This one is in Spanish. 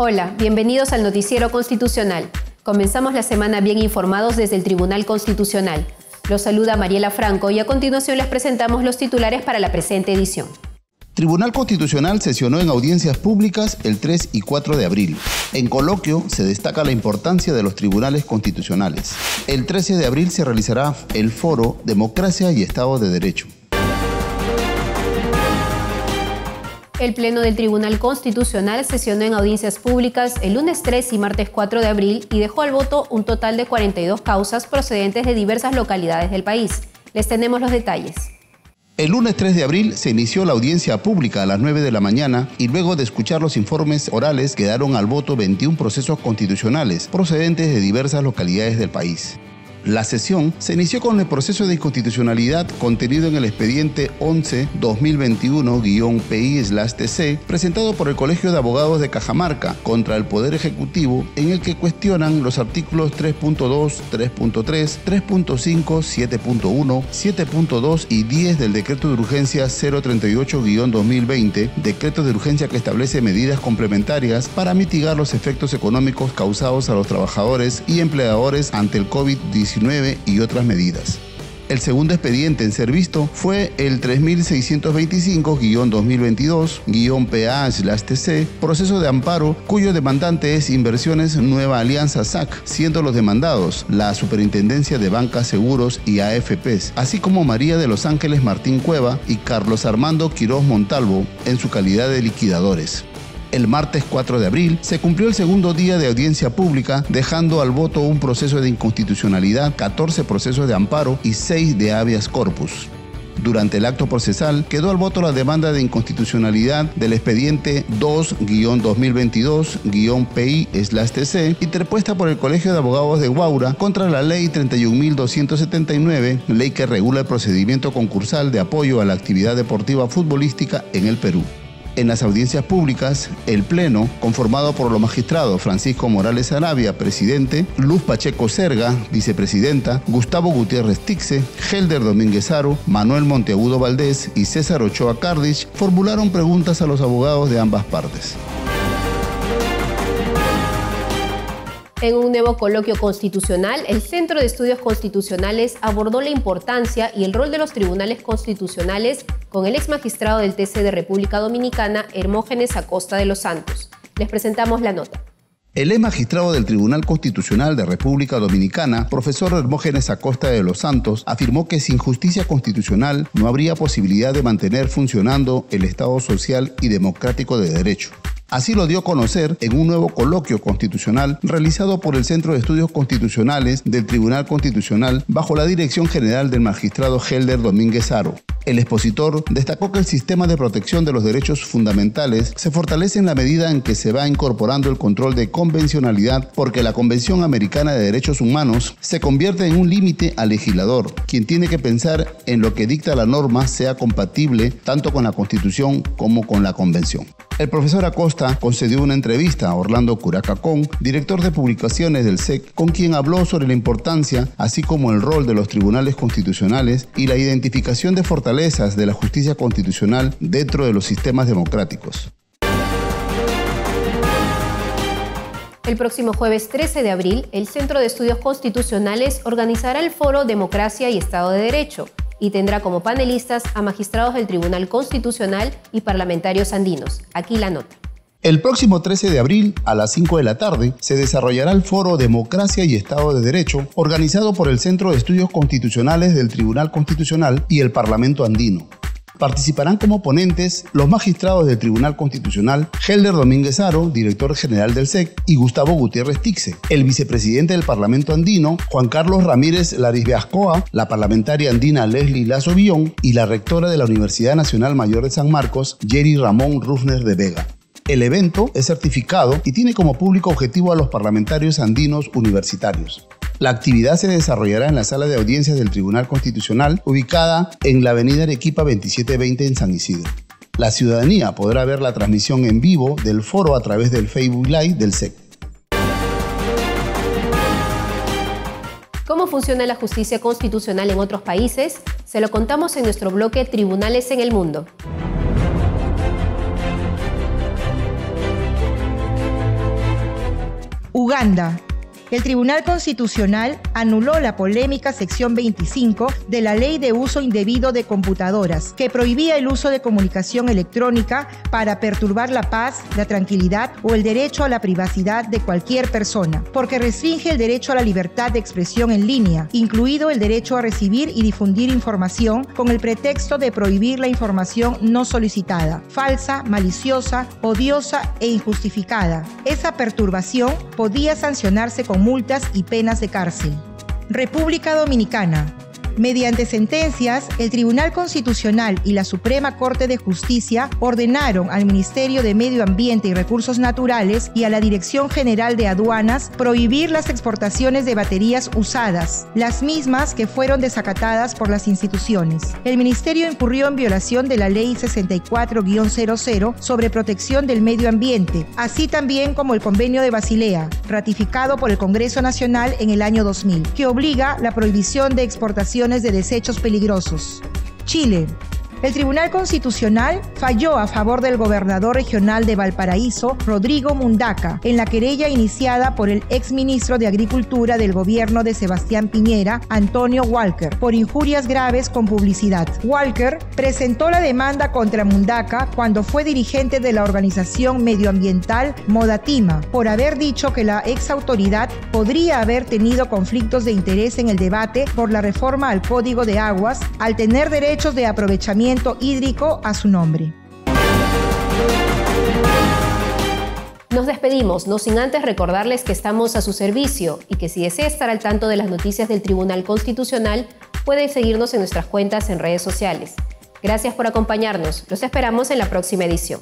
Hola, bienvenidos al Noticiero Constitucional. Comenzamos la semana bien informados desde el Tribunal Constitucional. Los saluda Mariela Franco y a continuación les presentamos los titulares para la presente edición. Tribunal Constitucional sesionó en audiencias públicas el 3 y 4 de abril. En coloquio se destaca la importancia de los tribunales constitucionales. El 13 de abril se realizará el foro Democracia y Estado de Derecho. El Pleno del Tribunal Constitucional sesionó en audiencias públicas el lunes 3 y martes 4 de abril y dejó al voto un total de 42 causas procedentes de diversas localidades del país. Les tenemos los detalles. El lunes 3 de abril se inició la audiencia pública a las 9 de la mañana y luego de escuchar los informes orales quedaron al voto 21 procesos constitucionales procedentes de diversas localidades del país. La sesión se inició con el proceso de inconstitucionalidad contenido en el expediente 11-2021-PI-TC presentado por el Colegio de Abogados de Cajamarca contra el Poder Ejecutivo en el que cuestionan los artículos 3.2, 3.3, 3.5, 7.1, 7.2 y 10 del Decreto de Urgencia 038-2020, decreto de urgencia que establece medidas complementarias para mitigar los efectos económicos causados a los trabajadores y empleadores ante el COVID-19 y otras medidas. El segundo expediente en ser visto fue el 3625-2022-PA-TC, proceso de amparo cuyo demandante es Inversiones Nueva Alianza SAC, siendo los demandados la Superintendencia de Bancas, Seguros y AFPs, así como María de los Ángeles Martín Cueva y Carlos Armando Quiroz Montalvo en su calidad de liquidadores. El martes 4 de abril se cumplió el segundo día de audiencia pública, dejando al voto un proceso de inconstitucionalidad, 14 procesos de amparo y 6 de habeas corpus. Durante el acto procesal quedó al voto la demanda de inconstitucionalidad del expediente 2-2022-PI-TC interpuesta por el Colegio de Abogados de Guaura contra la Ley 31.279, ley que regula el procedimiento concursal de apoyo a la actividad deportiva futbolística en el Perú. En las audiencias públicas, el Pleno, conformado por los magistrados Francisco Morales Arabia, presidente, Luz Pacheco Serga, vicepresidenta, Gustavo Gutiérrez Tixe, Helder Domínguez Aro, Manuel Monteagudo Valdés y César Ochoa Cardich, formularon preguntas a los abogados de ambas partes. En un nuevo coloquio constitucional, el Centro de Estudios Constitucionales abordó la importancia y el rol de los tribunales constitucionales con el ex magistrado del TC de República Dominicana, Hermógenes Acosta de los Santos. Les presentamos la nota. El ex magistrado del Tribunal Constitucional de República Dominicana, profesor Hermógenes Acosta de los Santos, afirmó que sin justicia constitucional no habría posibilidad de mantener funcionando el Estado social y democrático de derecho. Así lo dio a conocer en un nuevo coloquio constitucional realizado por el Centro de Estudios Constitucionales del Tribunal Constitucional bajo la dirección general del magistrado Helder Domínguez Aro. El expositor destacó que el sistema de protección de los derechos fundamentales se fortalece en la medida en que se va incorporando el control de convencionalidad porque la Convención Americana de Derechos Humanos se convierte en un límite al legislador, quien tiene que pensar en lo que dicta la norma sea compatible tanto con la Constitución como con la Convención. El profesor Acosta concedió una entrevista a Orlando Curacacón, director de publicaciones del SEC, con quien habló sobre la importancia, así como el rol de los tribunales constitucionales y la identificación de fortalezas de la justicia constitucional dentro de los sistemas democráticos. El próximo jueves 13 de abril, el Centro de Estudios Constitucionales organizará el foro Democracia y Estado de Derecho, y tendrá como panelistas a magistrados del Tribunal Constitucional y parlamentarios andinos. Aquí la nota. El próximo 13 de abril, a las 5 de la tarde, se desarrollará el foro Democracia y Estado de Derecho, organizado por el Centro de Estudios Constitucionales del Tribunal Constitucional y el Parlamento Andino. Participarán como ponentes los magistrados del Tribunal Constitucional Helder Domínguez Aro, director general del SEC, y Gustavo Gutiérrez Tixe, el vicepresidente del Parlamento andino, Juan Carlos Ramírez Larisbeascoa, la parlamentaria andina Leslie Lazo Bión y la rectora de la Universidad Nacional Mayor de San Marcos, Jerry Ramón Rufner de Vega. El evento es certificado y tiene como público objetivo a los parlamentarios andinos universitarios. La actividad se desarrollará en la sala de audiencias del Tribunal Constitucional, ubicada en la avenida Arequipa 2720 en San Isidro. La ciudadanía podrá ver la transmisión en vivo del foro a través del Facebook Live del SEC. ¿Cómo funciona la justicia constitucional en otros países? Se lo contamos en nuestro bloque Tribunales en el Mundo. Uganda. El Tribunal Constitucional anuló la polémica sección 25 de la Ley de Uso Indebido de Computadoras, que prohibía el uso de comunicación electrónica para perturbar la paz, la tranquilidad o el derecho a la privacidad de cualquier persona, porque restringe el derecho a la libertad de expresión en línea, incluido el derecho a recibir y difundir información con el pretexto de prohibir la información no solicitada, falsa, maliciosa, odiosa e injustificada. Esa perturbación podía sancionarse con multas y penas de cárcel. República Dominicana. Mediante sentencias, el Tribunal Constitucional y la Suprema Corte de Justicia ordenaron al Ministerio de Medio Ambiente y Recursos Naturales y a la Dirección General de Aduanas prohibir las exportaciones de baterías usadas, las mismas que fueron desacatadas por las instituciones. El Ministerio incurrió en violación de la Ley 64-00 sobre protección del medio ambiente, así también como el Convenio de Basilea, ratificado por el Congreso Nacional en el año 2000, que obliga la prohibición de de desechos peligrosos. Chile, el Tribunal Constitucional falló a favor del gobernador regional de Valparaíso, Rodrigo Mundaca, en la querella iniciada por el exministro de Agricultura del gobierno de Sebastián Piñera, Antonio Walker, por injurias graves con publicidad. Walker presentó la demanda contra Mundaca cuando fue dirigente de la organización medioambiental Modatima, por haber dicho que la ex autoridad podría haber tenido conflictos de interés en el debate por la reforma al Código de Aguas al tener derechos de aprovechamiento hídrico a su nombre. Nos despedimos, no sin antes recordarles que estamos a su servicio y que si desea estar al tanto de las noticias del Tribunal Constitucional, puede seguirnos en nuestras cuentas en redes sociales. Gracias por acompañarnos. Los esperamos en la próxima edición.